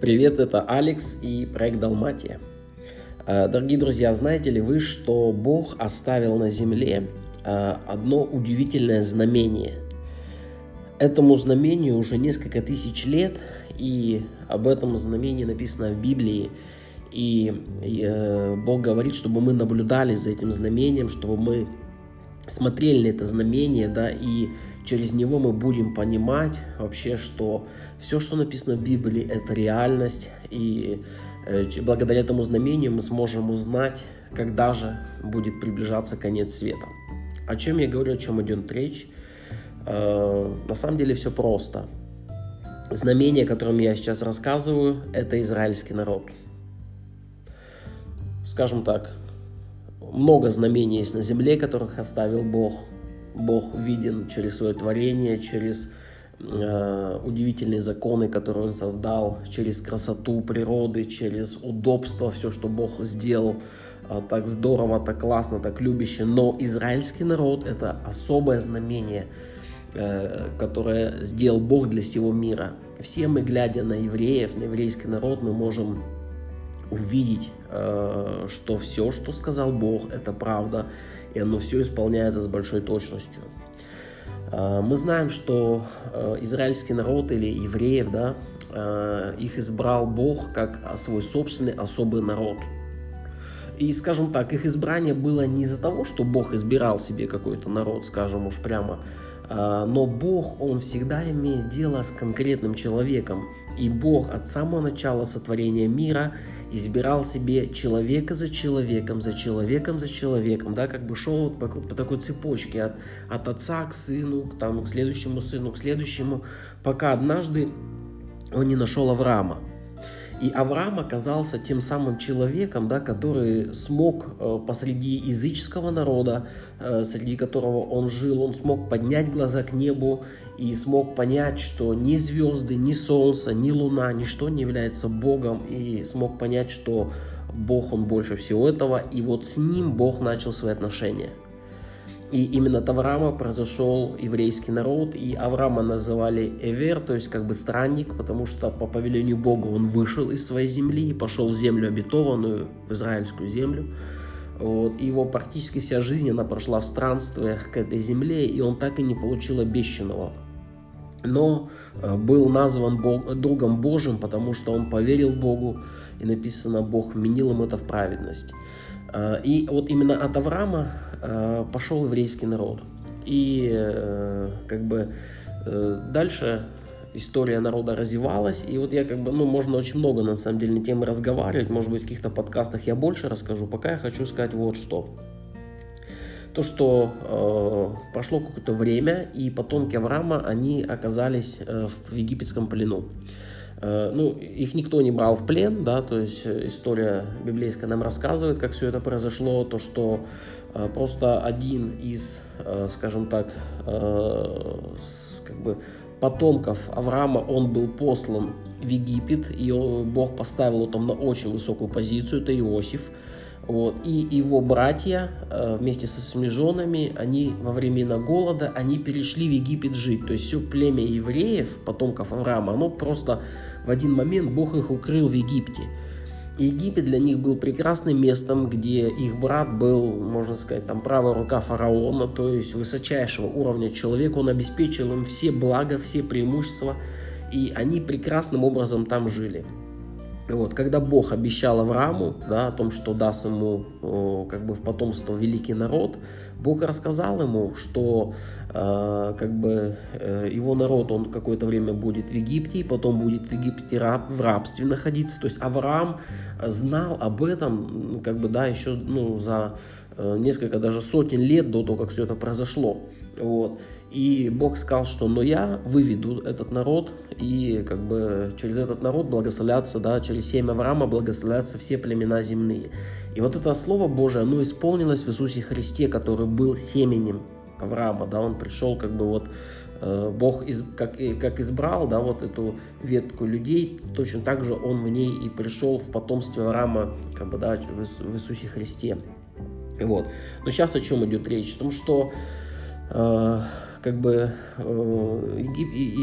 Привет, это Алекс и проект Далматия. Э, дорогие друзья, знаете ли вы, что Бог оставил на земле э, одно удивительное знамение? Этому знамению уже несколько тысяч лет, и об этом знамении написано в Библии. И э, Бог говорит, чтобы мы наблюдали за этим знамением, чтобы мы смотрели на это знамение, да, и через него мы будем понимать вообще, что все, что написано в Библии, это реальность, и э, благодаря этому знамению мы сможем узнать, когда же будет приближаться конец света. О чем я говорю, о чем идет речь? Э, на самом деле все просто. Знамение, о котором я сейчас рассказываю, это израильский народ. Скажем так, много знамений есть на земле, которых оставил Бог. Бог виден через свое творение, через э, удивительные законы, которые Он создал, через красоту природы, через удобство, все, что Бог сделал э, так здорово, так классно, так любяще. Но израильский народ – это особое знамение, э, которое сделал Бог для всего мира. Все мы, глядя на евреев, на еврейский народ, мы можем увидеть, э, что все, что сказал Бог, это правда, и оно все исполняется с большой точностью. Э, мы знаем, что э, израильский народ или евреев, да, их избрал Бог как свой собственный особый народ. И, скажем так, их избрание было не из-за того, что Бог избирал себе какой-то народ, скажем уж прямо, но Бог, Он всегда имеет дело с конкретным человеком. И Бог от самого начала сотворения мира избирал себе человека за человеком, за человеком, за человеком, да, как бы шел по, по такой цепочке от, от отца к сыну, к, там, к следующему сыну, к следующему, пока однажды он не нашел Авраама. И Авраам оказался тем самым человеком, да, который смог э, посреди языческого народа, э, среди которого он жил, он смог поднять глаза к небу и смог понять, что ни звезды, ни солнце, ни луна, ничто не является Богом, и смог понять, что Бог, он больше всего этого, и вот с ним Бог начал свои отношения. И именно от Авраама произошел еврейский народ, и Авраама называли Эвер, то есть как бы странник, потому что по повелению Бога он вышел из своей земли и пошел в землю обетованную, в израильскую землю. Вот. И его практически вся жизнь она прошла в странствиях к этой земле, и он так и не получил обещанного. Но э, был назван Бог, другом Божьим, потому что он поверил Богу, и написано, Бог вменил ему это в праведность. Э, и вот именно от Авраама Э, пошел еврейский народ. И э, как бы дальше история народа развивалась, и вот я как бы, ну, можно очень много на самом деле на темы разговаривать, может быть, в каких-то подкастах я больше расскажу, пока я хочу сказать вот что. То, что э, прошло какое-то время, и потомки Авраама, они оказались э, в египетском плену. Э, ну, их никто не брал в плен, да, то есть история библейская нам рассказывает, как все это произошло, то, что Э, просто один из, э, скажем так, э, как бы потомков Авраама, он был послан в Египет, и Бог поставил его там на очень высокую позицию, это Иосиф. Вот. И его братья вместе со своими женами, они во времена голода, они перешли в Египет жить. То есть все племя евреев, потомков Авраама, оно просто в один момент Бог их укрыл в Египте. Египет для них был прекрасным местом, где их брат был, можно сказать, там правая рука фараона, то есть высочайшего уровня человека. Он обеспечил им все блага, все преимущества, и они прекрасным образом там жили. Вот, когда Бог обещал Аврааму да, о том, что даст ему как бы в потомство великий народ, Бог рассказал ему, что э, как бы э, его народ, он какое-то время будет в Египте, и потом будет в Египте раб, в рабстве находиться. То есть Авраам знал об этом, как бы, да, еще ну, за э, несколько даже сотен лет до того, как все это произошло. Вот. И Бог сказал, что но я выведу этот народ, и как бы через этот народ благословляться, да, через семя Авраама благословляться все племена земные. И вот это Слово Божие, оно исполнилось в Иисусе Христе, который был семенем Авраама, да, он пришел как бы вот э, Бог из, как, как избрал, да, вот эту ветку людей, точно так же он в ней и пришел в потомстве Авраама, как бы, да, в, Иисусе Христе. Вот. Но сейчас о чем идет речь? О том, что э, как бы э,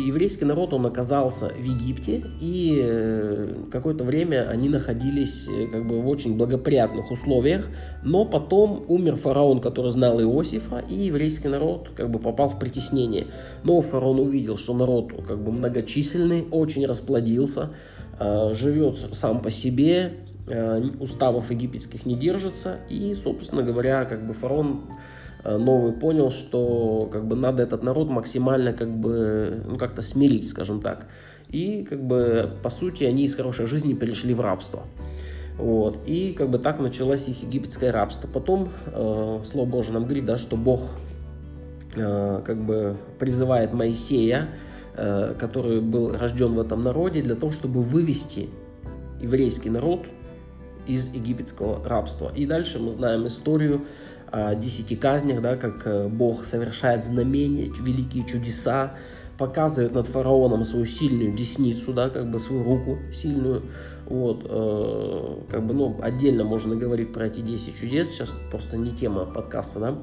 еврейский народ, он оказался в Египте, и э, какое-то время они находились э, как бы в очень благоприятных условиях, но потом умер фараон, который знал Иосифа, и еврейский народ как бы попал в притеснение. Но фараон увидел, что народ как бы многочисленный, очень расплодился, живет сам по себе, уставов египетских не держится, и, собственно говоря, как бы фараон Э, новый понял, что как бы надо этот народ максимально как бы ну, как-то смирить, скажем так. И как бы по сути они из хорошей жизни перешли в рабство. Вот. И как бы так началось их египетское рабство. Потом э, Слово Божье нам говорит, да, что Бог э, как бы призывает Моисея, э, который был рожден в этом народе, для того, чтобы вывести еврейский народ из египетского рабства. И дальше мы знаем историю десяти казнях, да, как э, Бог совершает знамения, великие чудеса, показывает над фараоном свою сильную десницу, да, как бы свою руку сильную. Вот, э, как бы, ну, отдельно можно говорить про эти 10 чудес, сейчас просто не тема подкаста, да.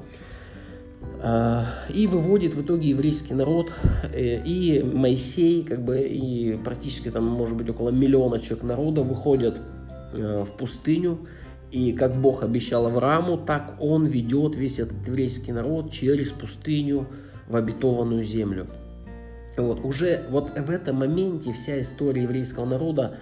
Э, и выводит в итоге еврейский народ, э, и Моисей, как бы, и практически там, может быть, около миллиона человек народа выходят в пустыню, и как Бог обещал Аврааму, так он ведет весь этот еврейский народ через пустыню в обетованную землю. Вот, уже вот в этом моменте вся история еврейского народа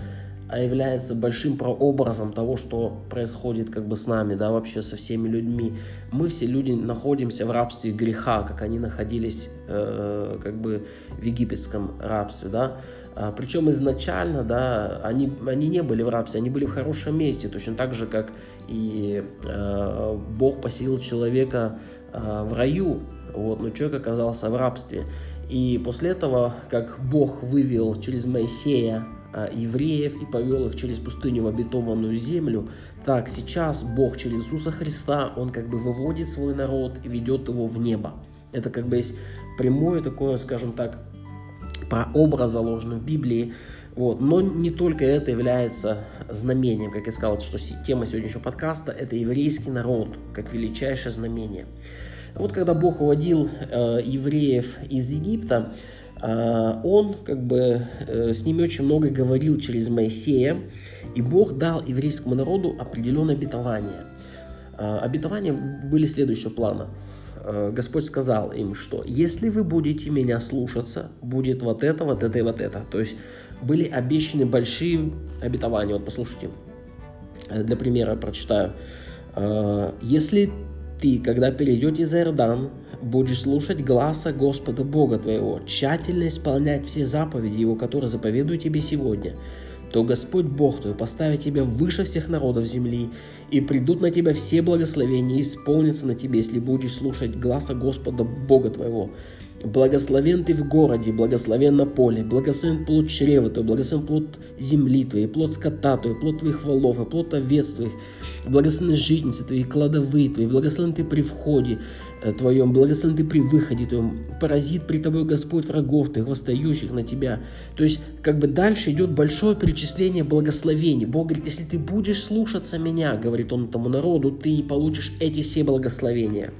является большим прообразом того, что происходит как бы с нами, да, вообще со всеми людьми. Мы все люди находимся в рабстве греха, как они находились э, как бы в египетском рабстве, да. А, Причем изначально, да, они, они не были в рабстве, они были в хорошем месте, точно так же, как и э, Бог поселил человека э, в раю, вот, но человек оказался в рабстве. И после этого, как Бог вывел через Моисея э, евреев и повел их через пустыню в обетованную землю, так сейчас Бог через Иисуса Христа, Он как бы выводит свой народ и ведет его в небо. Это как бы есть прямое такое, скажем так, про образ заложенный в Библии. Вот. Но не только это является знамением, как я сказал, что тема сегодняшнего подкаста – это еврейский народ, как величайшее знамение. Вот когда Бог уводил э, евреев из Египта, э, Он как бы э, с ними очень много говорил через Моисея, и Бог дал еврейскому народу определенное обетование. Э, обетования были следующего плана – Господь сказал им, что если вы будете меня слушаться, будет вот это, вот это и вот это. То есть были обещаны большие обетования. Вот послушайте, э, для примера прочитаю. «Э, если ты, когда перейдете за Иордан, будешь слушать гласа Господа Бога твоего, тщательно исполнять все заповеди Его, которые заповедую тебе сегодня, то Господь Бог твой поставит тебя выше всех народов земли, и придут на тебя все благословения, и исполнятся на тебе, если будешь слушать гласа Господа Бога твоего. Благословен ты в городе, благословен на поле, благословен плод чрева твой, благословен плод земли твоей, плод скота твой, плод твоих волов, и плод овец твоих, благословен житницы твои, кладовые твои, благословен ты при входе, твоем, благословен ты при выходе твоем, поразит при тобой Господь врагов твоих, восстающих на тебя. То есть, как бы дальше идет большое перечисление благословений. Бог говорит, если ты будешь слушаться меня, говорит он этому народу, ты получишь эти все благословения.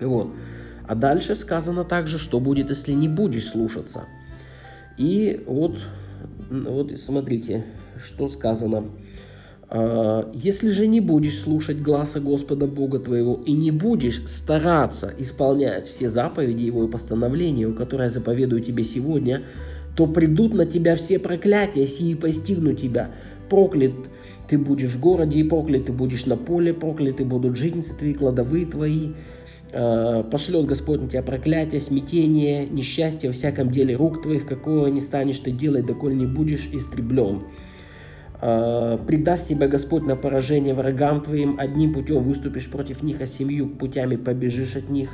Вот. А дальше сказано также, что будет, если не будешь слушаться. И вот, вот смотрите, что сказано. А, если же не будешь слушать гласа Господа Бога твоего и не будешь стараться исполнять все заповеди Его и постановления, которые я заповедую тебе сегодня, то придут на тебя все проклятия сии постигнут тебя. Проклят ты будешь в городе, и проклят ты будешь на поле, прокляты будут житницы твои, кладовые твои. А, пошлет Господь на тебя проклятие, смятение, несчастье во всяком деле рук твоих, какого не станешь ты делать, доколе не будешь истреблен. Э, предаст себя Господь на поражение врагам твоим, одним путем выступишь против них, а семью путями побежишь от них.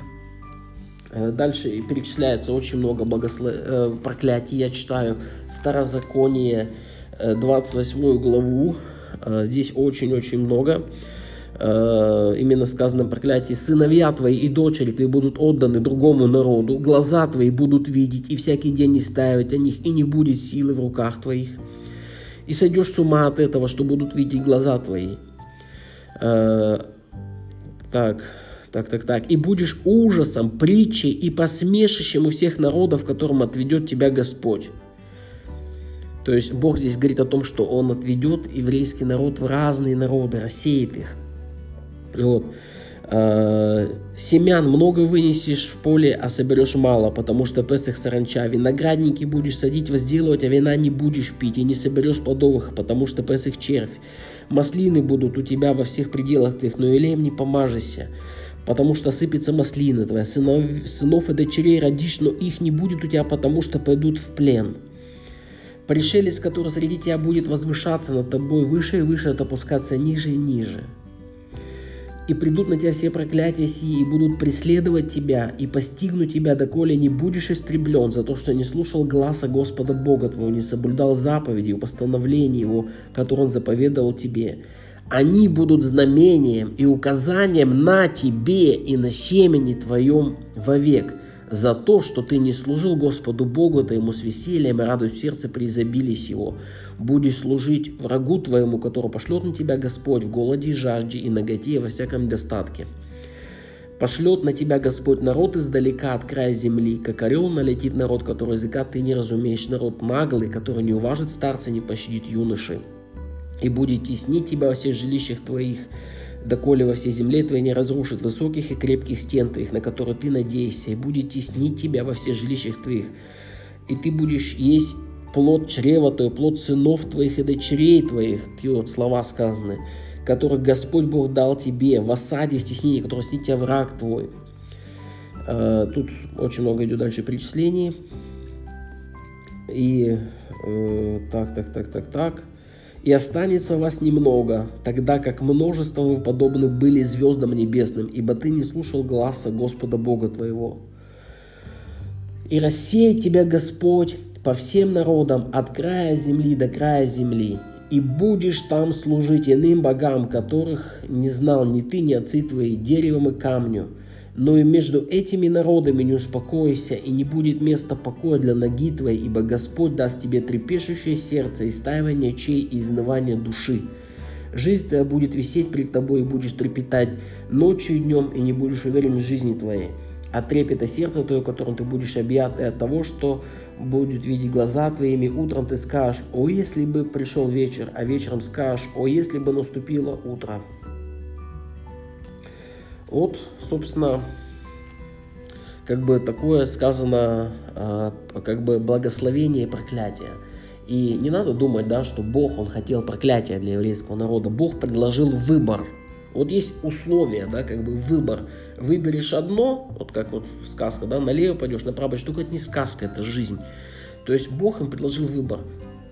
Э, дальше перечисляется очень много благослов... Э, проклятий, я читаю Второзаконие, 28 главу, здесь очень-очень много. Именно сказано проклятие. «Сыновья твои и дочери твои будут отданы другому народу, глаза твои будут видеть, и всякий день не ставить о них, и не будет силы в руках твоих» и сойдешь с ума от этого, что будут видеть глаза твои. Э, так, Так, так, так. И будешь ужасом, притчей и посмешищем у всех народов, которым отведет тебя Господь. То есть Бог здесь говорит о том, что Он отведет еврейский народ в разные народы, рассеет их. Вот. Э, семян много вынесешь в поле, а соберешь мало, потому что Песах саранча. Виноградники будешь садить, возделывать, а вина не будешь пить, и не соберешь плодовых, потому что Песах червь. Маслины будут у тебя во всех пределах твоих, но елеем не помажешься, потому что сыпется маслина твоя. Сынов, сынов и дочерей родишь, но их не будет у тебя, потому что пойдут в плен. Пришелец, который среди тебя будет возвышаться над тобой выше и выше, от опускаться ниже и ниже и придут на тебя все проклятия сии, и будут преследовать тебя, и постигнут тебя, доколе не будешь истреблен за то, что не слушал гласа Господа Бога твоего, не соблюдал заповеди и постановления Его, которые Он заповедовал тебе. Они будут знамением и указанием на тебе и на семени твоем вовек, за то, что ты не служил Господу Богу твоему с весельем и радость в сердце при изобилии сего будешь служить врагу твоему, который пошлет на тебя Господь в голоде и жажде и наготе и во всяком достатке. Пошлет на тебя Господь народ издалека от края земли, как орел налетит народ, который языка ты не разумеешь, народ наглый, который не уважит старца, не пощадит юношей. И будет теснить тебя во всех жилищах твоих, доколе во всей земле твоей не разрушит высоких и крепких стен твоих, на которые ты надеешься, и будет теснить тебя во всех жилищах твоих. И ты будешь есть плод чрева твоего, плод сынов твоих и дочерей твоих, какие вот слова сказаны, которых Господь Бог дал тебе в осаде, в стеснении, который снит тебя враг твой. А, тут очень много идет дальше перечислений. И э, так, так, так, так, так. И останется вас немного, тогда как множеством вы подобны были звездам небесным, ибо ты не слушал гласа Господа Бога твоего. И рассеет тебя Господь по всем народам от края земли до края земли, и будешь там служить иным богам, которых не знал ни ты, ни отцы твои, деревом и камню. Но и между этими народами не успокойся, и не будет места покоя для ноги твоей, ибо Господь даст тебе трепещущее сердце, истаивание чей и изнывание души. Жизнь твоя будет висеть пред тобой, и будешь трепетать ночью и днем, и не будешь уверен в жизни твоей. От трепета сердца твоего, которым ты будешь объят, и от того, что будет видеть глаза твоими, утром ты скажешь, о, если бы пришел вечер, а вечером скажешь, о, если бы наступило утро. Вот, собственно, как бы такое сказано, а, как бы благословение и проклятие. И не надо думать, да, что Бог, Он хотел проклятия для еврейского народа. Бог предложил выбор. Вот есть условия, да, как бы выбор. Выберешь одно, вот как вот в сказке, да, налево пойдешь, направо пойдешь, только это не сказка, это жизнь. То есть Бог им предложил выбор.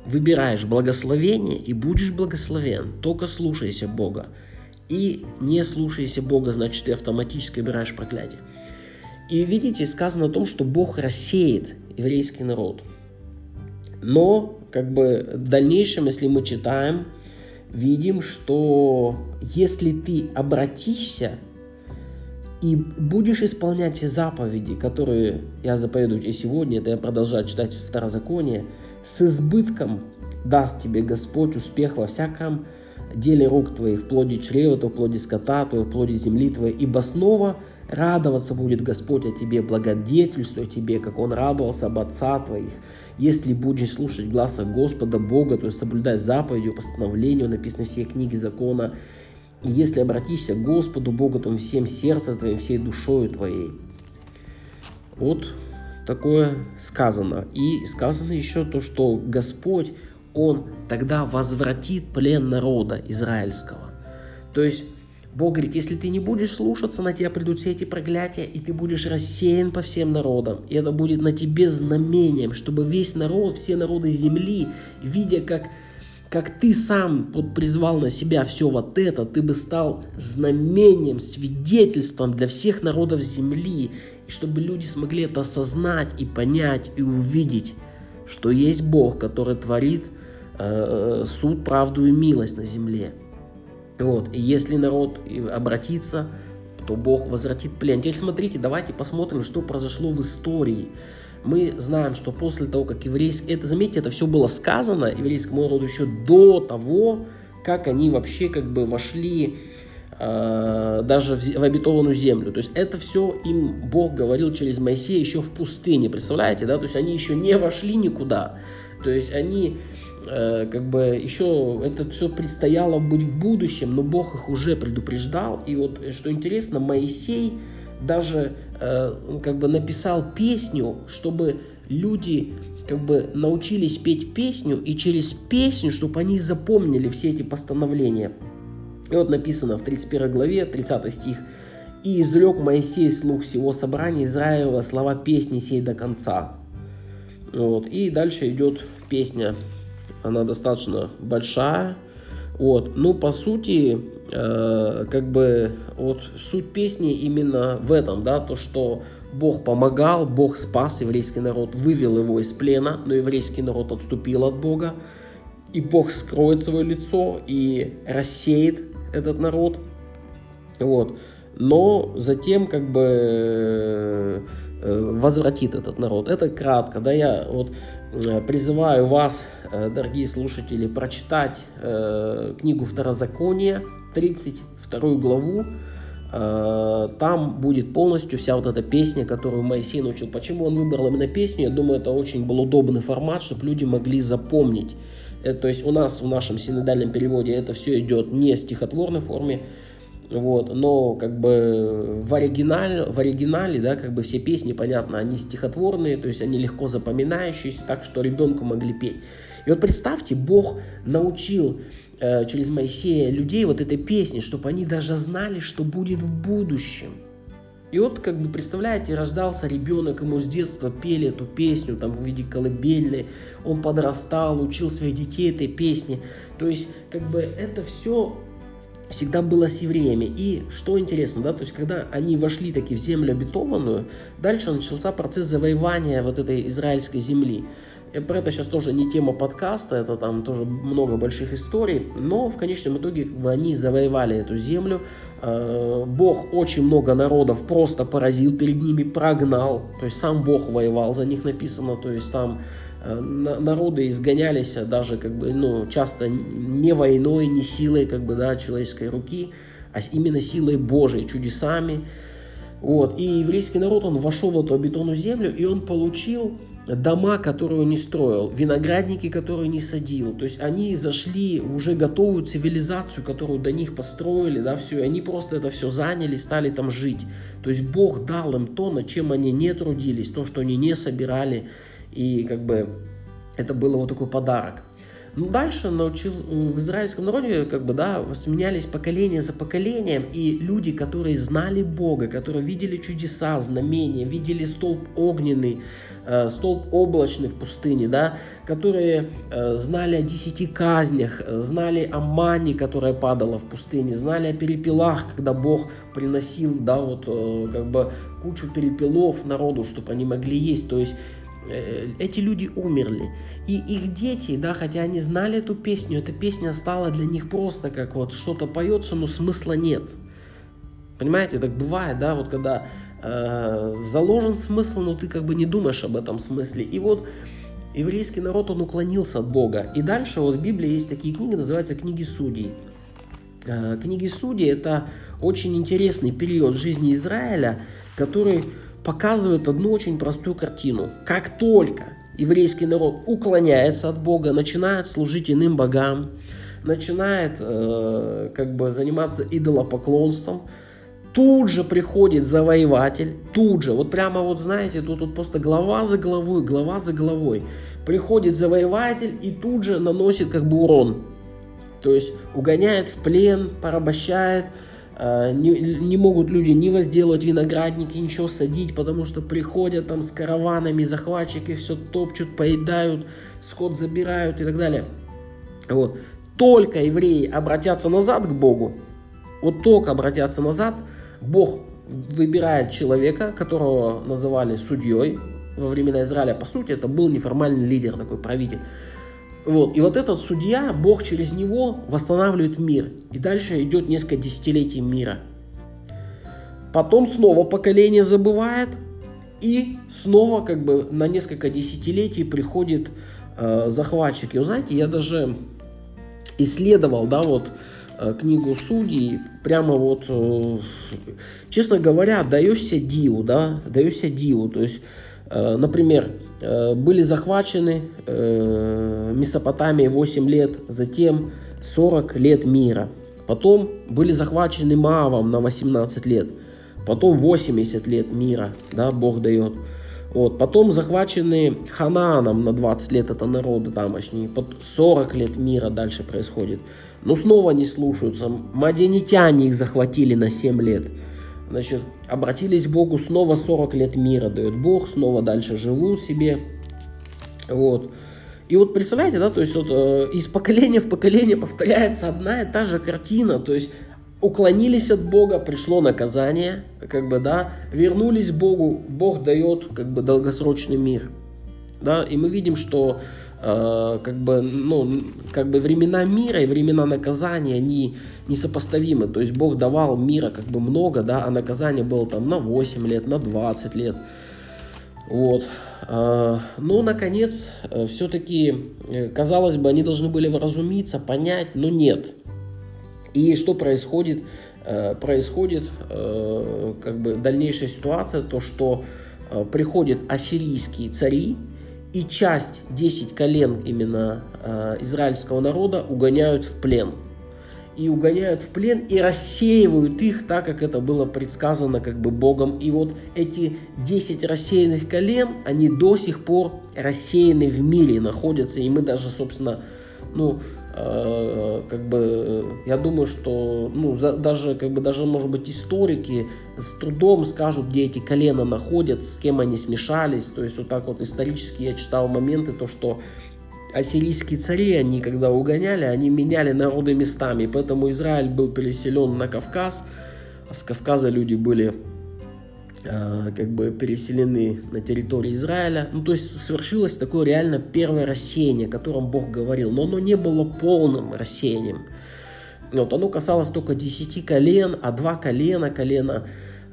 Выбираешь благословение и будешь благословен. Только слушайся Бога. И не слушайся Бога, значит, ты автоматически выбираешь проклятие. И видите, сказано о том, что Бог рассеет еврейский народ. Но, как бы, в дальнейшем, если мы читаем, видим, что если ты обратишься и будешь исполнять все заповеди, которые я заповедую тебе сегодня, это я продолжаю читать Второзаконие, с избытком даст тебе Господь успех во всяком деле рук твоих, в плоде чрева, то в плоде скота, то в плоде земли твоей, ибо снова радоваться будет Господь о тебе, благодетельствуя тебе, как Он радовался об отца твоих. Если будешь слушать гласа Господа Бога, то есть соблюдать заповедью, постановлению, написано все книги закона, и если обратишься к Господу Богу твоему всем сердцем твоим, всей душою твоей. Вот такое сказано. И сказано еще то, что Господь, Он тогда возвратит плен народа израильского. То есть Бог говорит, если ты не будешь слушаться, на тебя придут все эти проклятия, и ты будешь рассеян по всем народам. И это будет на тебе знамением, чтобы весь народ, все народы земли, видя, как как ты сам вот призвал на себя все вот это, ты бы стал знамением, свидетельством для всех народов земли, и чтобы люди смогли это осознать и понять и увидеть, что есть Бог, который творит суд, правду и милость на земле. Вот. И если народ обратится, то Бог возвратит плен. Теперь смотрите, давайте посмотрим, что произошло в истории мы знаем, что после того, как еврейский... Это, заметьте, это все было сказано еврейскому народу еще до того, как они вообще как бы вошли э, даже в, обетованную землю. То есть это все им Бог говорил через Моисея еще в пустыне, представляете, да? То есть они еще не вошли никуда. То есть они э, как бы еще это все предстояло быть в будущем, но Бог их уже предупреждал. И вот что интересно, Моисей даже э, как бы написал песню, чтобы люди как бы научились петь песню, и через песню, чтобы они запомнили все эти постановления. И вот написано в 31 главе, 30 стих, «И изрек Моисей слух всего собрания Израиля слова песни сей до конца». Вот. И дальше идет песня, она достаточно большая. Вот. Ну, по сути, э, как бы вот суть песни именно в этом, да, то, что Бог помогал, Бог спас еврейский народ, вывел его из плена, но еврейский народ отступил от Бога, и Бог скроет свое лицо и рассеет этот народ. Вот. Но затем как бы э, возвратит этот народ. Это кратко, да, я вот призываю вас, э, дорогие слушатели, прочитать книгу Второзакония, 32 главу, там будет полностью вся вот эта песня, которую Моисей научил. Почему он выбрал именно песню? Я думаю, это очень был удобный формат, чтобы люди могли запомнить. То есть у нас в нашем синодальном переводе это все идет не в стихотворной форме, вот, но как бы в оригинале, в оригинале, да, как бы все песни, понятно, они стихотворные, то есть они легко запоминающиеся, так что ребенку могли петь. И вот представьте, Бог научил э, через Моисея людей вот этой песни, чтобы они даже знали, что будет в будущем – и вот, как бы, представляете, рождался ребенок, ему с детства пели эту песню, там, в виде колыбельной, он подрастал, учил своих детей этой песне. То есть, как бы, это все всегда было с евреями. И что интересно, да, то есть, когда они вошли таки в землю обетованную, дальше начался процесс завоевания вот этой израильской земли. И про это сейчас тоже не тема подкаста, это там тоже много больших историй, но в конечном итоге как бы, они завоевали эту землю, Э, Бог очень много народов просто поразил перед ними, прогнал. То есть сам Бог воевал за них написано. То есть там э, народы изгонялись даже как бы, ну, часто не войной, не силой как бы, да, человеческой руки, а именно силой Божией, чудесами. Вот. И еврейский народ, он вошел в эту обетонную землю, и он получил дома, которые он не строил, виноградники, которые не садил. То есть они зашли в уже готовую цивилизацию, которую до них построили, да, все, и они просто это все заняли, стали там жить. То есть Бог дал им то, над чем они не трудились, то, что они не собирали, и как бы это было вот такой подарок. Ну, дальше научил, в израильском народе как бы, да, сменялись поколения за поколением, и люди, которые знали Бога, которые видели чудеса, знамения, видели столб огненный, э, столб облачный в пустыне, да, которые э, знали о десяти казнях, знали о мане, которая падала в пустыне, знали о перепелах, когда Бог приносил, да, вот, э, как бы кучу перепелов народу, чтобы они могли есть, то есть Э, эти люди умерли. И их дети, да, хотя они знали эту песню, эта песня стала для них просто как вот что-то поется, но смысла нет. Понимаете, так бывает, да, вот когда э, заложен смысл, но ты как бы не думаешь об этом смысле. И вот еврейский народ, он уклонился от Бога. И дальше вот в Библии есть такие книги, называются книги судей. Э, книги судей это очень интересный период жизни Израиля, который показывает одну очень простую картину. Как только еврейский народ уклоняется от Бога, начинает служить иным богам, начинает э, как бы заниматься идолопоклонством, тут же приходит завоеватель, тут же, вот прямо вот знаете, тут, тут просто глава за главой, глава за главой, приходит завоеватель и тут же наносит как бы урон. То есть угоняет в плен, порабощает, не, не могут люди не возделывать виноградники, ничего садить, потому что приходят там с караванами захватчики, все топчут, поедают, скот забирают и так далее. Вот. Только евреи обратятся назад к Богу, вот только обратятся назад, Бог выбирает человека, которого называли судьей во времена Израиля. По сути, это был неформальный лидер, такой правитель. Вот. И вот этот судья, Бог через него восстанавливает мир. И дальше идет несколько десятилетий мира. Потом снова поколение забывает, и снова как бы на несколько десятилетий приходит э, захватчик. И вы знаете, я даже исследовал, да, вот э, книгу Судей, прямо вот, э, честно говоря, даешься диву, да, даешься диву. То есть, э, например, были захвачены э, Месопотамией 8 лет, затем 40 лет мира. Потом были захвачены Маавом на 18 лет. Потом 80 лет мира, да, Бог дает. Вот. Потом захвачены Ханааном на 20 лет, это народы тамошние. Под 40 лет мира дальше происходит. Но снова не слушаются. Мадианитяне их захватили на 7 лет. Значит, обратились к Богу, снова 40 лет мира дает Бог, снова дальше живут себе. Вот. И вот представляете, да, то есть вот э, из поколения в поколение повторяется одна и та же картина, то есть уклонились от Бога, пришло наказание, как бы, да, вернулись к Богу, Бог дает, как бы, долгосрочный мир, да, и мы видим, что э, как бы, ну, как бы времена мира и времена наказания, они несопоставимы, то есть Бог давал мира как бы много, да, а наказание было там на 8 лет, на 20 лет, вот, э, ну, наконец, э, все-таки, казалось бы, они должны были вразумиться, понять, но нет, и что происходит? Происходит как бы дальнейшая ситуация, то что приходят ассирийские цари, и часть, 10 колен именно израильского народа угоняют в плен. И угоняют в плен и рассеивают их так, как это было предсказано как бы Богом. И вот эти 10 рассеянных колен, они до сих пор рассеяны в мире, находятся. И мы даже, собственно, ну, Э, как бы я думаю, что ну, за, даже как бы даже может быть историки с трудом скажут, где эти колена находятся, с кем они смешались. То есть вот так вот исторически я читал моменты, то что ассирийские цари, они когда угоняли, они меняли народы местами, поэтому Израиль был переселен на Кавказ, а с Кавказа люди были Э, как бы переселены на территорию Израиля. Ну, то есть свершилось такое реально первое рассеяние, о котором Бог говорил, но оно не было полным рассеянием. Вот, оно касалось только десяти колен, а два колена, колено,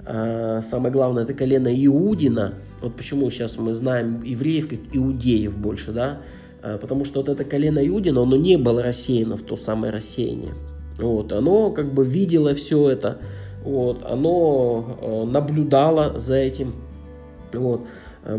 э, самое главное, это колено Иудина. Вот почему сейчас мы знаем евреев как иудеев больше, да, э, потому что вот это колено Иудина, оно не было рассеяно в то самое рассеяние. Вот, оно как бы видело все это, вот, оно э, наблюдало за этим. Вот.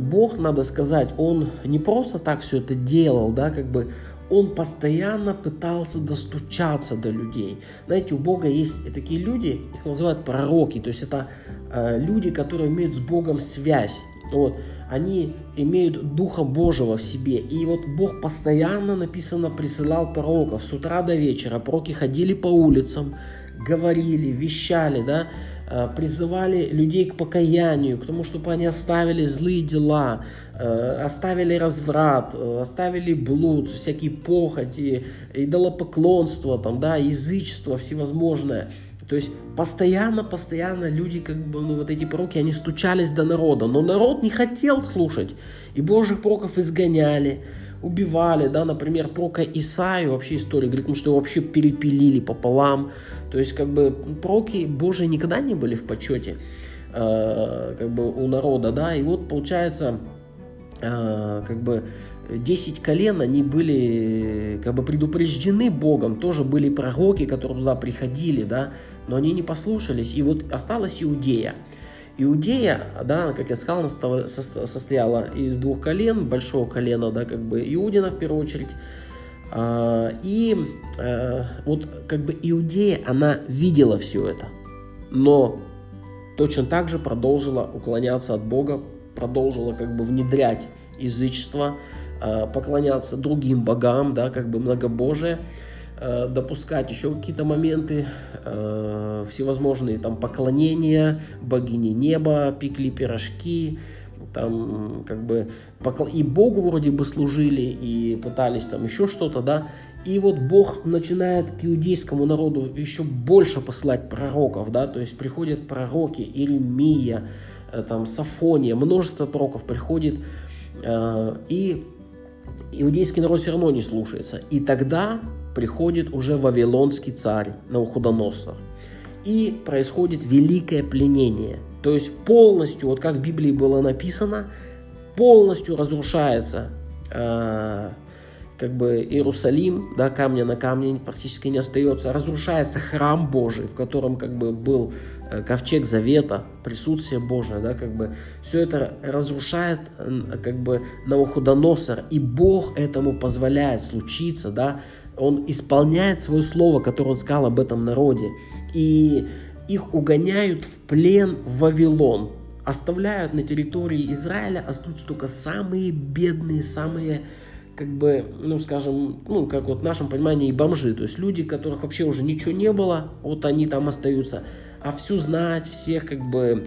Бог, надо сказать, он не просто так все это делал, да, как бы он постоянно пытался достучаться до людей. Знаете, у Бога есть такие люди, их называют пророки, то есть это э, люди, которые имеют с Богом связь. Вот. Они имеют Духа Божьего в себе. И вот Бог постоянно, написано, присылал пророков с утра до вечера. Пророки ходили по улицам, говорили, вещали, да, э, призывали людей к покаянию, к тому, чтобы они оставили злые дела, э, оставили разврат, э, оставили блуд, всякие похоти, идолопоклонство, там, да, язычество всевозможное. То есть постоянно, постоянно люди, как бы, ну, вот эти пророки, они стучались до народа, но народ не хотел слушать, и Божьих пророков изгоняли, убивали, да, например, пророка Исаию, вообще история говорит, ну, что его вообще перепилили пополам, то есть, как бы, пророки Божии никогда не были в почете, э, как бы, у народа, да, и вот, получается, э, как бы, 10 колен, они были как бы предупреждены Богом, тоже были пророки, которые туда приходили, да, но они не послушались, и вот осталась Иудея. Иудея, да, как я сказал, состояла из двух колен, большого колена, да, как бы Иудина в первую очередь, и э, вот как бы Иудея, она видела все это, но точно так же продолжила уклоняться от Бога, продолжила как бы внедрять язычество, э, поклоняться другим богам, да, как бы многобожие, э, допускать еще какие-то моменты, всевозможные там поклонения, богини неба, пекли пирожки, там как бы и Богу вроде бы служили, и пытались там еще что-то, да, и вот Бог начинает к иудейскому народу еще больше посылать пророков, да, то есть приходят пророки, Иеремия, э, там, Сафония, множество пророков приходит, э, и иудейский народ все равно не слушается. И тогда приходит уже вавилонский царь Науходоносор, и происходит великое пленение – то есть полностью, вот как в Библии было написано, полностью разрушается э, как бы Иерусалим, да, камня на камне практически не остается, разрушается храм Божий, в котором как бы был э, ковчег завета, присутствие Божие, да, как бы. Все это разрушает как бы Навуходоносор, и Бог этому позволяет случиться, да, он исполняет свое слово, которое он сказал об этом народе, и их угоняют в плен в Вавилон, оставляют на территории Израиля, остаются только самые бедные, самые как бы, ну, скажем, ну, как вот в нашем понимании, бомжи, то есть люди, которых вообще уже ничего не было, вот они там остаются, а всю знать, всех как бы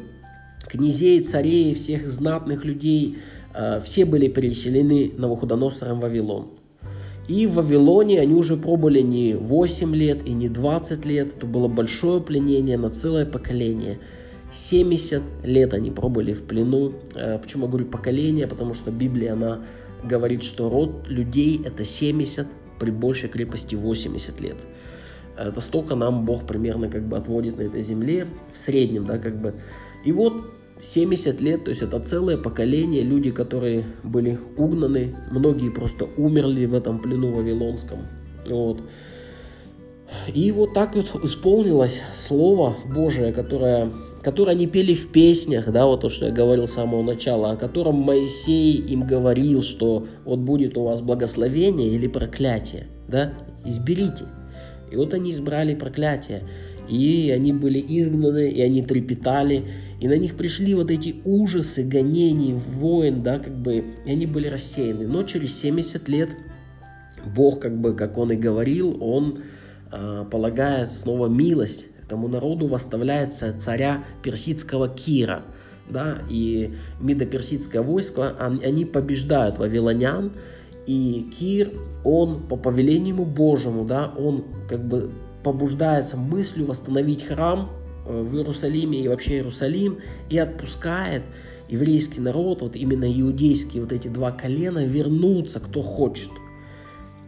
князей, царей, всех знатных людей, э, все были переселены Навуходоносором в Вавилон. И в Вавилоне они уже пробыли не 8 лет и не 20 лет, это было большое пленение на целое поколение. 70 лет они пробыли в плену. Э, почему я говорю поколение? Потому что Библия, она говорит, что род людей это 70, при большей крепости 80 лет. Это столько нам Бог примерно как бы отводит на этой земле в среднем, да, как бы. И вот 70 лет, то есть это целое поколение, люди, которые были угнаны, многие просто умерли в этом плену вавилонском. Вот. И вот так вот исполнилось Слово Божие, которое которые они пели в песнях, да, вот то, что я говорил с самого начала, о котором Моисей им говорил, что вот будет у вас благословение или проклятие, да, изберите. И вот они избрали проклятие, и они были изгнаны, и они трепетали, и на них пришли вот эти ужасы, гонений, войн, да, как бы, и они были рассеяны. Но через 70 лет Бог, как бы, как он и говорил, он э, полагает снова милость Тому народу восставляется царя персидского Кира. Да, и медоперсидское войско, они побеждают вавилонян, и Кир, он по повелению Божьему, да, он как бы побуждается мыслью восстановить храм в Иерусалиме и вообще Иерусалим, и отпускает еврейский народ, вот именно иудейские вот эти два колена, вернуться, кто хочет.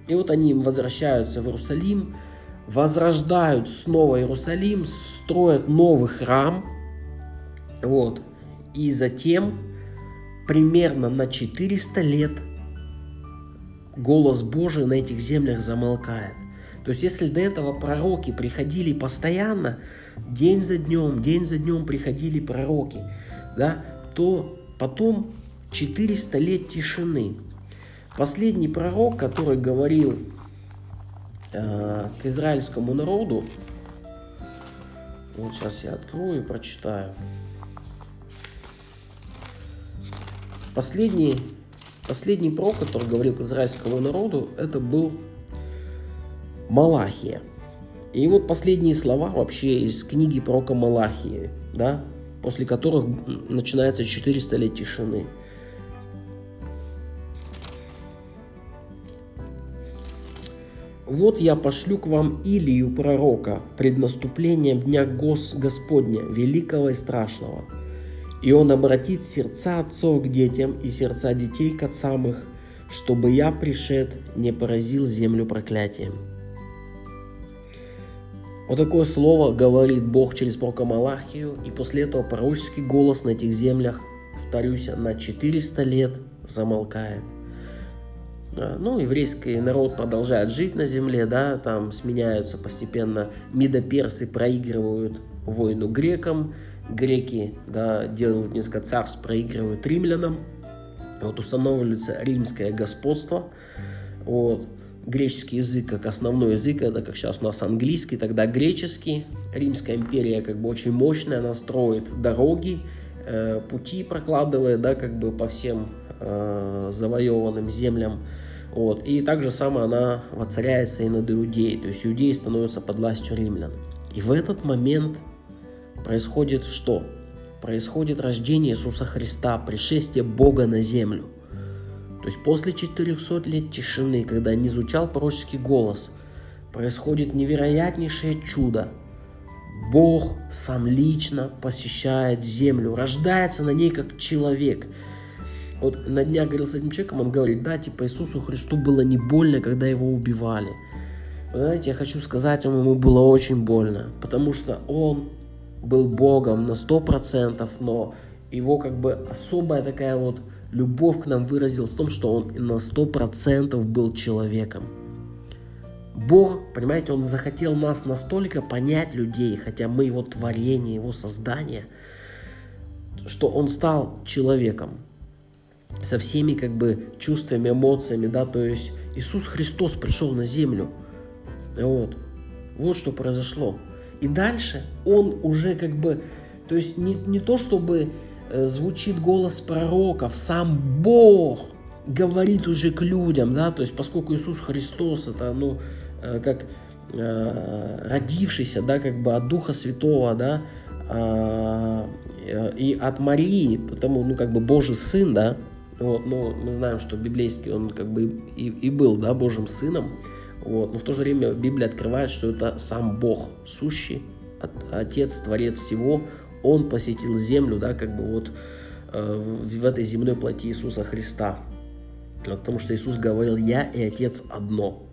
И вот они возвращаются в Иерусалим, возрождают снова Иерусалим, строят новый храм, вот, и затем примерно на 400 лет голос Божий на этих землях замолкает. То есть, если до этого пророки приходили постоянно, день за днем, день за днем приходили пророки, да, то потом 400 лет тишины. Последний пророк, который говорил Э, к израильскому народу. Вот сейчас я открою и прочитаю. Последний, последний пророк, который говорил к израильскому народу, это был Малахия. И вот последние слова вообще из книги пророка Малахии, да, после которых начинается 400 лет тишины – Вот я пошлю к вам Илию пророка пред наступлением дня Гос Господня, великого и страшного. И он обратит сердца отцов к детям и сердца детей к отцам их, чтобы я, пришед, не поразил землю проклятием. Вот такое слово говорит Бог через пророка Малахию, и после этого пророческий голос на этих землях, повторюсь, на 400 лет замолкает – ну, еврейский народ продолжает жить на земле, да, там сменяются постепенно, медоперсы проигрывают войну грекам, греки, да, делают несколько царств, проигрывают римлянам, вот устанавливается римское господство, вот, греческий язык как основной язык, это как сейчас у нас английский, тогда греческий, Римская империя как бы очень мощная, она строит дороги, э, пути прокладывает, да, как бы по всем э, завоеванным землям, вот. И также само она воцаряется и над Иудеей, то есть иудеи становятся под властью римлян. И в этот момент происходит что? Происходит рождение Иисуса Христа, пришествие Бога на землю. То есть после 400 лет тишины, когда не звучал пророческий голос, происходит невероятнейшее чудо. Бог сам лично посещает землю, рождается на ней как человек – вот на днях говорил с этим человеком, он говорит, да, типа Иисусу Христу было не больно, когда его убивали. Вы знаете, я хочу сказать ему, ему было очень больно, потому что он был Богом на 100%, но его как бы особая такая вот любовь к нам выразилась в том, что он на 100% был человеком. Бог, понимаете, Он захотел нас настолько понять людей, хотя мы Его творение, Его создание, что Он стал человеком со всеми как бы чувствами, эмоциями, да, то есть Иисус Христос пришел на землю, вот, вот что произошло. И дальше Он уже как бы, то есть не, не то чтобы звучит голос пророков, сам Бог говорит уже к людям, да, то есть поскольку Иисус Христос это, ну, Э, как э, родившийся, да, как бы от Духа Святого, да, а, и от Марии, потому, ну, как бы Божий Сын, да, вот, но мы знаем, что библейский он как бы и, и был, да, Божьим Сыном, вот, но в то же время Библия открывает, что это сам Бог, сущий, Отец, Творец всего, Он посетил землю, да, как бы вот э, в этой земной плоти Иисуса Христа, потому что Иисус говорил, я и Отец одно,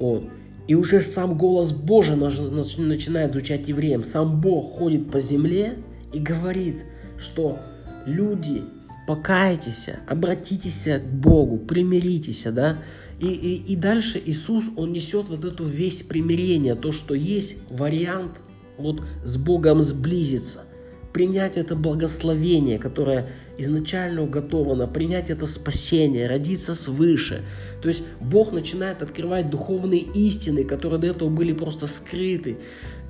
вот. И уже сам голос Божий начинает звучать евреям. Сам Бог ходит по земле и говорит, что люди, покайтесь, обратитесь к Богу, примиритесь, да, и, и, и дальше Иисус, Он несет вот эту весь примирение, то, что есть вариант вот с Богом сблизиться, принять это благословение, которое изначально уготовано, принять это спасение, родиться свыше. То есть Бог начинает открывать духовные истины, которые до этого были просто скрыты.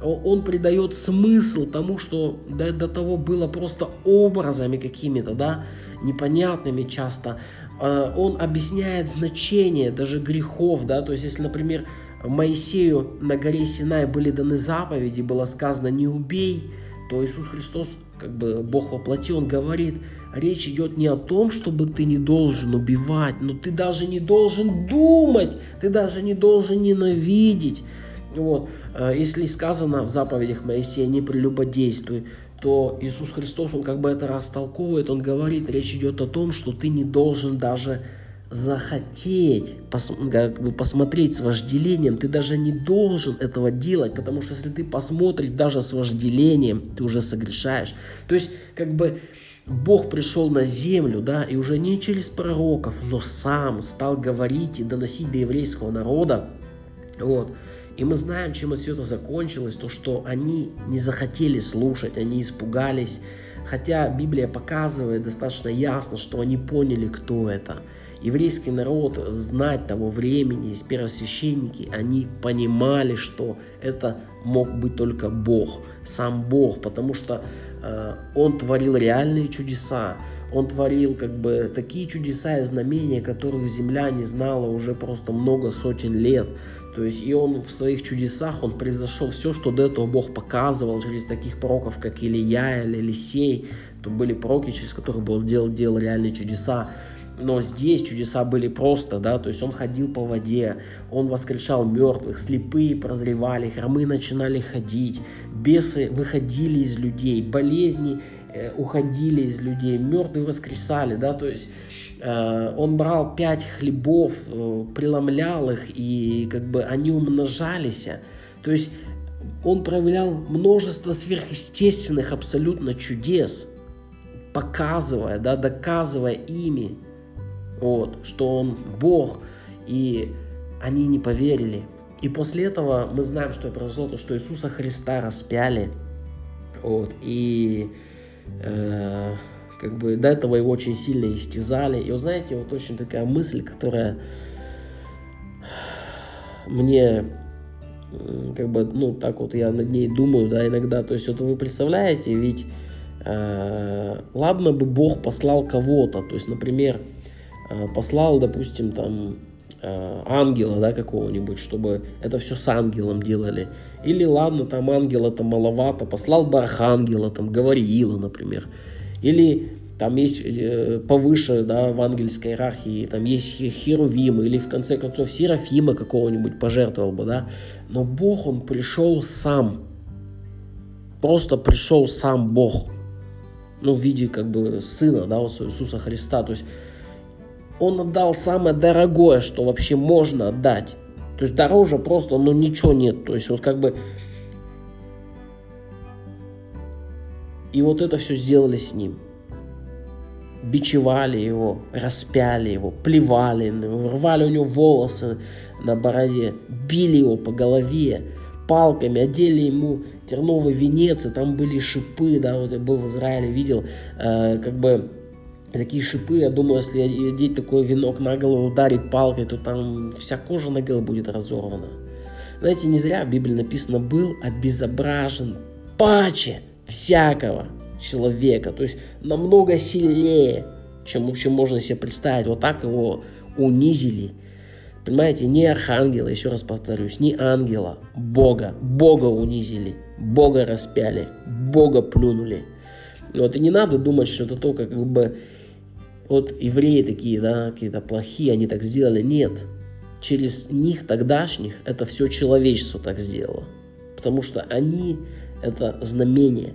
Он придает смысл тому, что до, до того было просто образами какими-то, да, непонятными часто. А, он объясняет значение даже грехов, да, то есть если, например, Моисею на горе Синай были даны заповеди, было сказано «не убей», то Иисус Христос, как бы Бог воплоти, Он говорит – речь идет не о том, чтобы ты не должен убивать, но ты даже не должен думать, ты даже не должен ненавидеть. Вот. Э, если сказано в заповедях Моисея «не прелюбодействуй», то Иисус Христос, Он как бы это растолковывает, Он говорит, речь идет о том, что ты не должен даже захотеть, пос, как бы посмотреть с вожделением, ты даже не должен этого делать, потому что если ты посмотришь даже с вожделением, ты уже согрешаешь. То есть, как бы, Бог пришел на землю, да, и уже не через пророков, но сам стал говорить и доносить до еврейского народа. Вот. И мы знаем, чем все это закончилось, то, что они не захотели слушать, они испугались, хотя Библия показывает достаточно ясно, что они поняли, кто это. Еврейский народ, знать того времени, первосвященники, они понимали, что это мог быть только Бог, сам Бог, потому что Э, он творил реальные чудеса, он творил как бы такие чудеса и знамения, которых земля не знала уже просто много сотен лет. То есть и он в своих чудесах, он превзошел все, что до этого Бог показывал через таких пророков, как Илья или Елисей. То были пророки, через которых Бог делал, делал реальные чудеса. Но здесь чудеса были просто, да, то есть он ходил по воде, он воскрешал мертвых, слепые прозревали, хромы начинали ходить, бесы выходили из людей, болезни э, уходили из людей, мертвые воскресали, да, то есть э, он брал пять хлебов, э, преломлял их, и как бы они умножались, то есть он проявлял множество сверхъестественных абсолютно чудес, показывая, да, доказывая ими, вот, что он Бог, и они не поверили. И после этого мы знаем, что произошло, то, что Иисуса Христа распяли, вот, и э, как бы до этого его очень сильно истязали. И вот знаете, вот очень такая мысль, которая мне как бы, ну, так вот я над ней думаю, да, иногда. То есть вот вы представляете, ведь э, ладно бы Бог послал кого-то, то есть, например, послал, допустим, там э, ангела, да, какого-нибудь, чтобы это все с ангелом делали. Или ладно, там ангела-то маловато, послал бы архангела, там Гавриила, например. Или там есть э, повыше, да, в ангельской иерархии, там есть херувимы, или в конце концов Серафима какого-нибудь пожертвовал бы, да. Но Бог, Он пришел сам. Просто пришел сам Бог. Ну, в виде как бы Сына, да, Иисуса Христа. То есть он отдал самое дорогое, что вообще можно отдать. То есть дороже просто, ну, ничего нет. То есть вот как бы И вот это все сделали с ним. Бичевали его, распяли его, плевали, рвали у него волосы на бороде, били его по голове палками, одели ему терновый венец, и там были шипы, да, вот я был в Израиле, видел, э, как бы такие шипы, я думаю, если одеть такой венок на голову, ударить палкой, то там вся кожа на голове будет разорвана. Знаете, не зря в Библии написано «был обезображен паче всякого человека», то есть намного сильнее, чем вообще можно себе представить. Вот так его унизили. Понимаете, не архангела, еще раз повторюсь, не ангела, Бога. Бога унизили, Бога распяли, Бога плюнули. Вот, и не надо думать, что это только как бы вот евреи такие, да, какие-то плохие, они так сделали. Нет, через них тогдашних это все человечество так сделало. Потому что они это знамение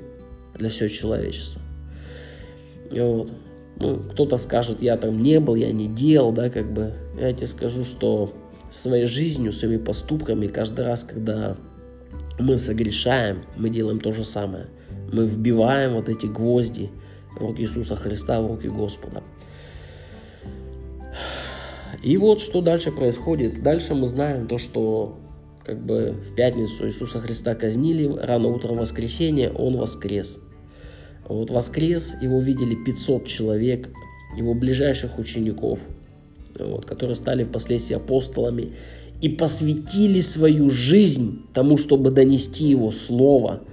для всего человечества. И вот. Ну, кто-то скажет, я там не был, я не делал, да, как бы. Я тебе скажу, что своей жизнью, своими поступками, каждый раз, когда мы согрешаем, мы делаем то же самое. Мы вбиваем вот эти гвозди в руки Иисуса Христа, в руки Господа. И вот что дальше происходит. Дальше мы знаем то, что как бы в пятницу Иисуса Христа казнили, рано утром воскресенье Он воскрес. Вот воскрес, его видели 500 человек, его ближайших учеников, вот, которые стали впоследствии апостолами и посвятили свою жизнь тому, чтобы донести его слово.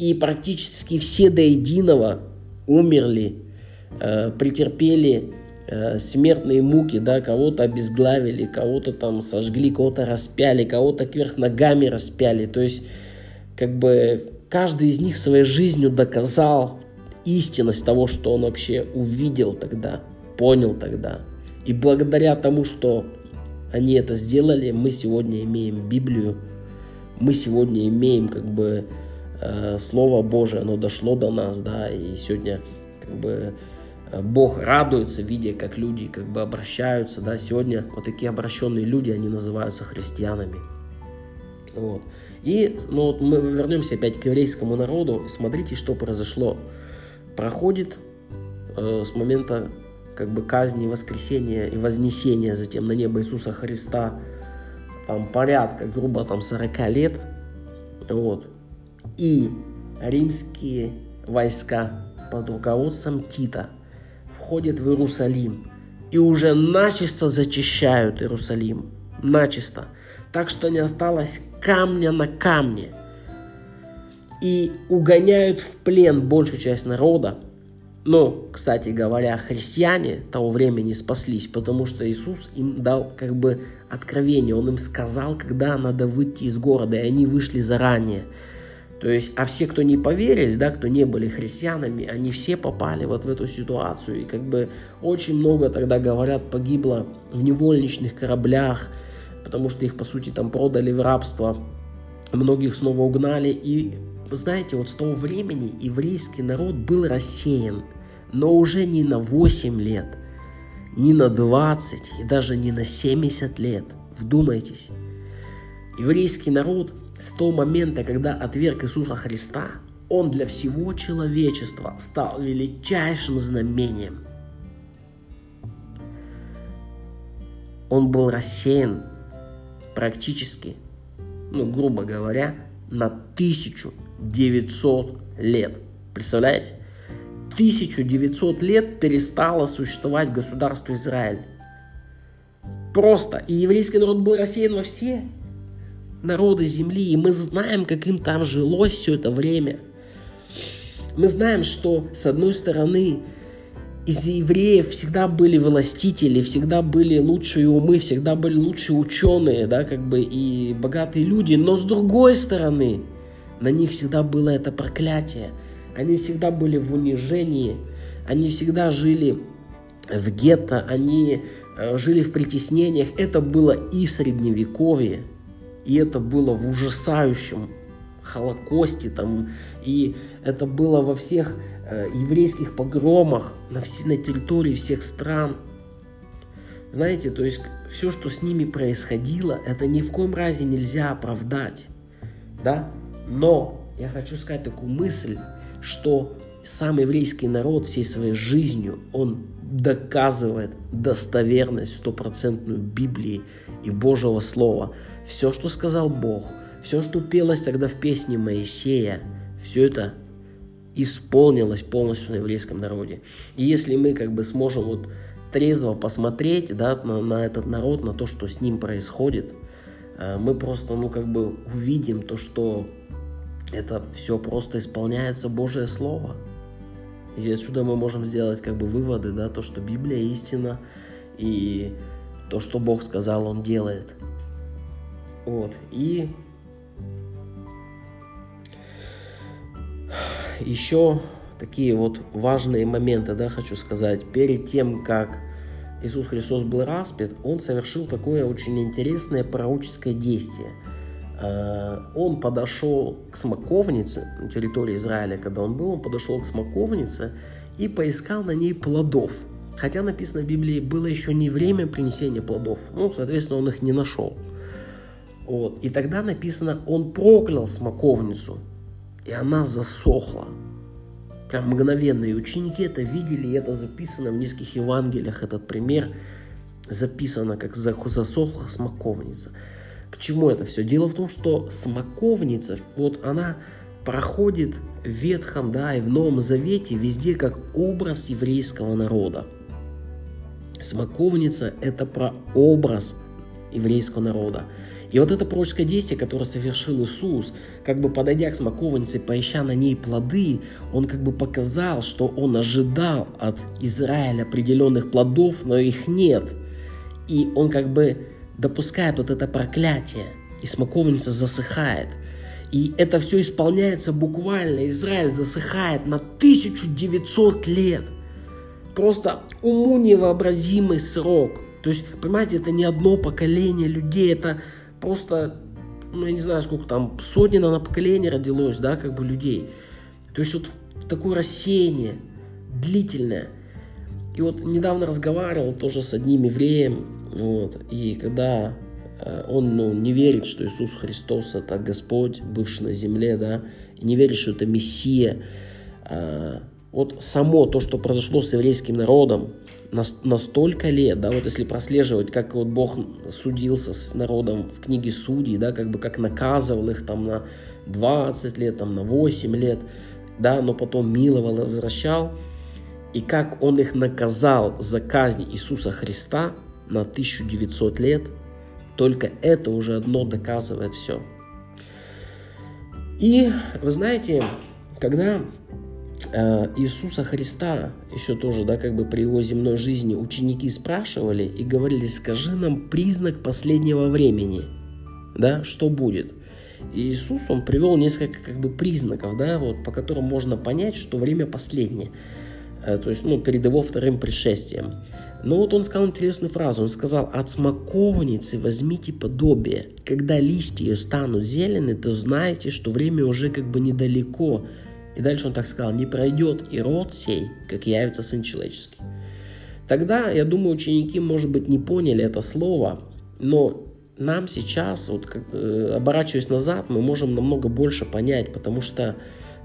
И практически все до единого умерли, э, претерпели Э, смертные муки, да, кого-то обезглавили, кого-то там сожгли, кого-то распяли, кого-то кверх ногами распяли. То есть, как бы, каждый из них своей жизнью доказал истинность того, что он вообще увидел тогда, понял тогда. И благодаря тому, что они это сделали, мы сегодня имеем Библию, мы сегодня имеем как бы э, Слово Божие, оно дошло до нас, да, и сегодня как бы Бог радуется, видя, как люди как бы обращаются, да, сегодня вот такие обращенные люди, они называются христианами. Вот. И ну, вот мы вернемся опять к еврейскому народу. Смотрите, что произошло. Проходит э, с момента как бы казни, воскресения и вознесения затем на небо Иисуса Христа там порядка, грубо там 40 лет. Вот. И римские войска под руководством Тита – входят в Иерусалим и уже начисто зачищают Иерусалим. Начисто. Так что не осталось камня на камне. И угоняют в плен большую часть народа. Но, кстати говоря, христиане того времени спаслись, потому что Иисус им дал как бы откровение. Он им сказал, когда надо выйти из города, и они вышли заранее. То есть, а все, кто не поверили, да, кто не были христианами, они все попали вот в эту ситуацию. И как бы очень много тогда, говорят, погибло в невольничных кораблях, потому что их, по сути, там продали в рабство. Многих снова угнали. И, знаете, вот с того времени еврейский народ был рассеян. Но уже не на 8 лет, не на 20 и даже не на 70 лет. Вдумайтесь. Еврейский народ – с того момента, когда отверг Иисуса Христа, он для всего человечества стал величайшим знамением. Он был рассеян практически, ну, грубо говоря, на 1900 лет. Представляете? 1900 лет перестало существовать государство Израиль. Просто. И еврейский народ был рассеян во все народы земли, и мы знаем, как им там жилось все это время. Мы знаем, что с одной стороны из евреев всегда были властители, всегда были лучшие умы, всегда были лучшие ученые, да, как бы и богатые люди, но с другой стороны на них всегда было это проклятие. Они всегда были в унижении, они всегда жили в гетто, они э, жили в притеснениях. Это было и в средневековье, и это было в ужасающем Холокосте, там, и это было во всех э, еврейских погромах на, все, на территории всех стран. Знаете, то есть все, что с ними происходило, это ни в коем разе нельзя оправдать, да? Но я хочу сказать такую мысль, что сам еврейский народ всей своей жизнью, он доказывает достоверность стопроцентную Библии и Божьего Слова. Все, что сказал Бог, все, что пелось тогда в песне Моисея, все это исполнилось полностью на еврейском народе. И если мы как бы сможем вот трезво посмотреть да, на, на этот народ, на то, что с ним происходит, э, мы просто, ну, как бы увидим то, что это все просто исполняется Божье Слово. И отсюда мы можем сделать как бы выводы, да, то, что Библия истина, и то, что Бог сказал, Он делает. Вот. И еще такие вот важные моменты, да, хочу сказать. Перед тем, как Иисус Христос был распят, Он совершил такое очень интересное пророческое действие. А, он подошел к смоковнице на территории Израиля, когда он был, он подошел к смоковнице и поискал на ней плодов. Хотя написано в Библии, было еще не время принесения плодов. Ну, соответственно, он их не нашел. Вот. И тогда написано, он проклял смоковницу, и она засохла. Прям мгновенно. И ученики это видели, и это записано в нескольких Евангелиях. Этот пример записано, как засохла смоковница. К чему это все? Дело в том, что смоковница, вот она проходит в Ветхом, да, и в Новом Завете везде как образ еврейского народа. Смоковница – это про образ еврейского народа. И вот это пророческое действие, которое совершил Иисус, как бы подойдя к смоковнице, поища на ней плоды, он как бы показал, что он ожидал от Израиля определенных плодов, но их нет. И он как бы допускает вот это проклятие, и смоковница засыхает. И это все исполняется буквально. Израиль засыхает на 1900 лет. Просто уму невообразимый срок. То есть, понимаете, это не одно поколение людей, это просто, ну, я не знаю, сколько там, сотни на поколение родилось, да, как бы людей. То есть вот такое рассеяние длительное. И вот недавно разговаривал тоже с одним евреем, вот, и когда э, он ну, не верит, что Иисус Христос это Господь, бывший на земле, да, не верит, что это Мессия, э, вот само то, что произошло с еврейским народом, на, на столько лет, да, вот если прослеживать, как вот Бог судился с народом в книге Судей, да, как бы как наказывал их там на 20 лет, там на 8 лет, да, но потом миловал и возвращал, и как Он их наказал за казнь Иисуса Христа на 1900 лет, только это уже одно доказывает все. И вы знаете, когда Э, Иисуса Христа еще тоже, да, как бы при его земной жизни ученики спрашивали и говорили, скажи нам признак последнего времени, да, что будет. И Иисус, он привел несколько как бы признаков, да, вот, по которым можно понять, что время последнее, то есть, ну, перед его вторым пришествием. Но вот он сказал интересную фразу, он сказал, от смоковницы возьмите подобие, когда листья станут зелены, то знаете, что время уже как бы недалеко, и дальше он так сказал, не пройдет и род сей, как явится Сын Человеческий. Тогда, я думаю, ученики, может быть, не поняли это слово, но нам сейчас, вот, как, э, оборачиваясь назад, мы можем намного больше понять, потому что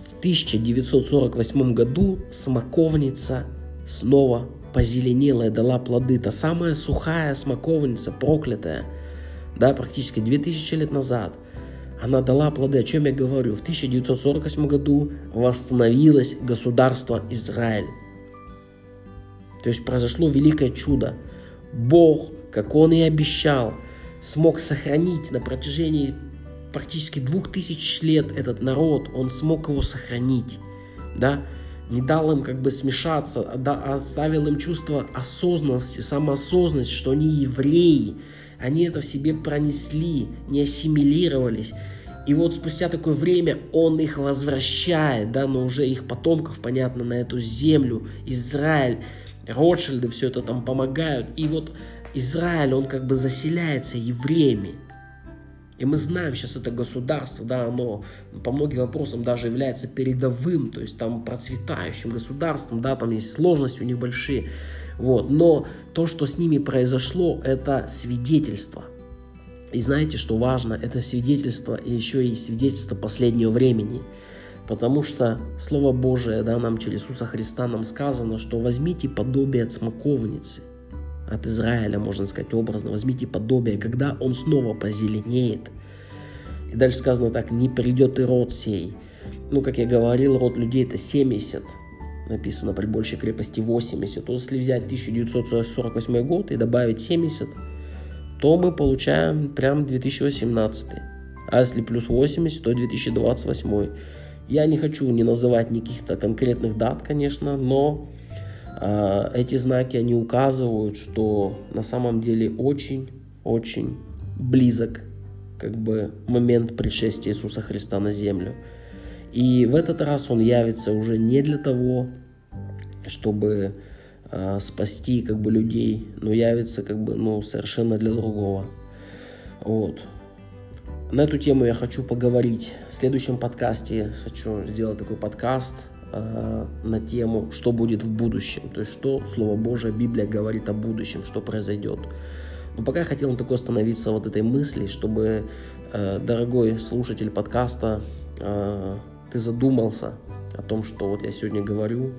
в 1948 году смоковница снова позеленела и дала плоды. Та самая сухая смоковница, проклятая, да, практически 2000 лет назад – она дала плоды. О чем я говорю? В 1948 году восстановилось государство Израиль. То есть произошло великое чудо. Бог, как Он и обещал, смог сохранить на протяжении практически двух тысяч лет этот народ, он смог его сохранить, да, не дал им как бы смешаться, а оставил им чувство осознанности, самоосознанности, что они евреи, они это в себе пронесли, не ассимилировались, и вот спустя такое время он их возвращает, да, но уже их потомков, понятно, на эту землю, Израиль, Ротшильды все это там помогают. И вот Израиль, он как бы заселяется евреями. И мы знаем, сейчас это государство, да, оно по многим вопросам даже является передовым, то есть там процветающим государством, да, там есть сложности у них большие, вот. Но то, что с ними произошло, это свидетельство. И знаете, что важно? Это свидетельство и еще и свидетельство последнего времени. Потому что Слово Божие, да, нам через Иисуса Христа нам сказано, что возьмите подобие от смоковницы, от Израиля, можно сказать образно, возьмите подобие, когда он снова позеленеет. И дальше сказано так, не придет и род сей. Ну, как я говорил, род людей это 70, написано при большей крепости 80. То если взять 1948 год и добавить 70, то мы получаем прям 2018. А если плюс 80, то 2028. Я не хочу не называть никаких-то конкретных дат, конечно, но эти знаки, они указывают, что на самом деле очень-очень близок как бы момент пришествия Иисуса Христа на землю. И в этот раз он явится уже не для того, чтобы э, спасти как бы людей, но явится как бы ну совершенно для другого. Вот. На эту тему я хочу поговорить. В следующем подкасте хочу сделать такой подкаст э, на тему, что будет в будущем. То есть, что Слово Божие, Библия говорит о будущем, что произойдет. Но пока я хотел на такой остановиться вот этой мысли, чтобы, э, дорогой слушатель подкаста, э, ты задумался о том, что вот я сегодня говорю,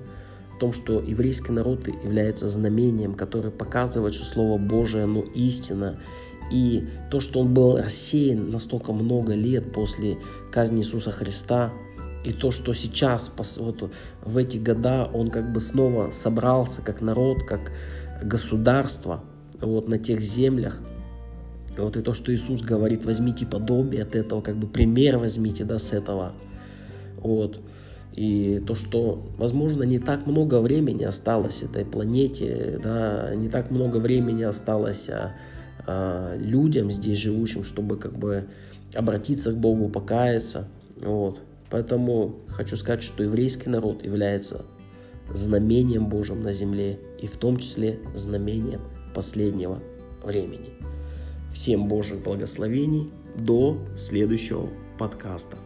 о том, что еврейский народ является знамением, которое показывает, что Слово Божие, ну, истина, и то, что он был рассеян настолько много лет после казни Иисуса Христа, и то, что сейчас, вот в эти года, он как бы снова собрался как народ, как государство вот на тех землях, вот и то, что Иисус говорит, возьмите подобие от этого, как бы пример возьмите, да, с этого. Вот. И то, что, возможно, не так много времени осталось этой планете, да, не так много времени осталось а, а, людям здесь живущим, чтобы как бы обратиться к Богу, покаяться. Вот. Поэтому хочу сказать, что еврейский народ является знамением Божьим на земле и в том числе знамением последнего времени. Всем Божьих благословений. До следующего подкаста.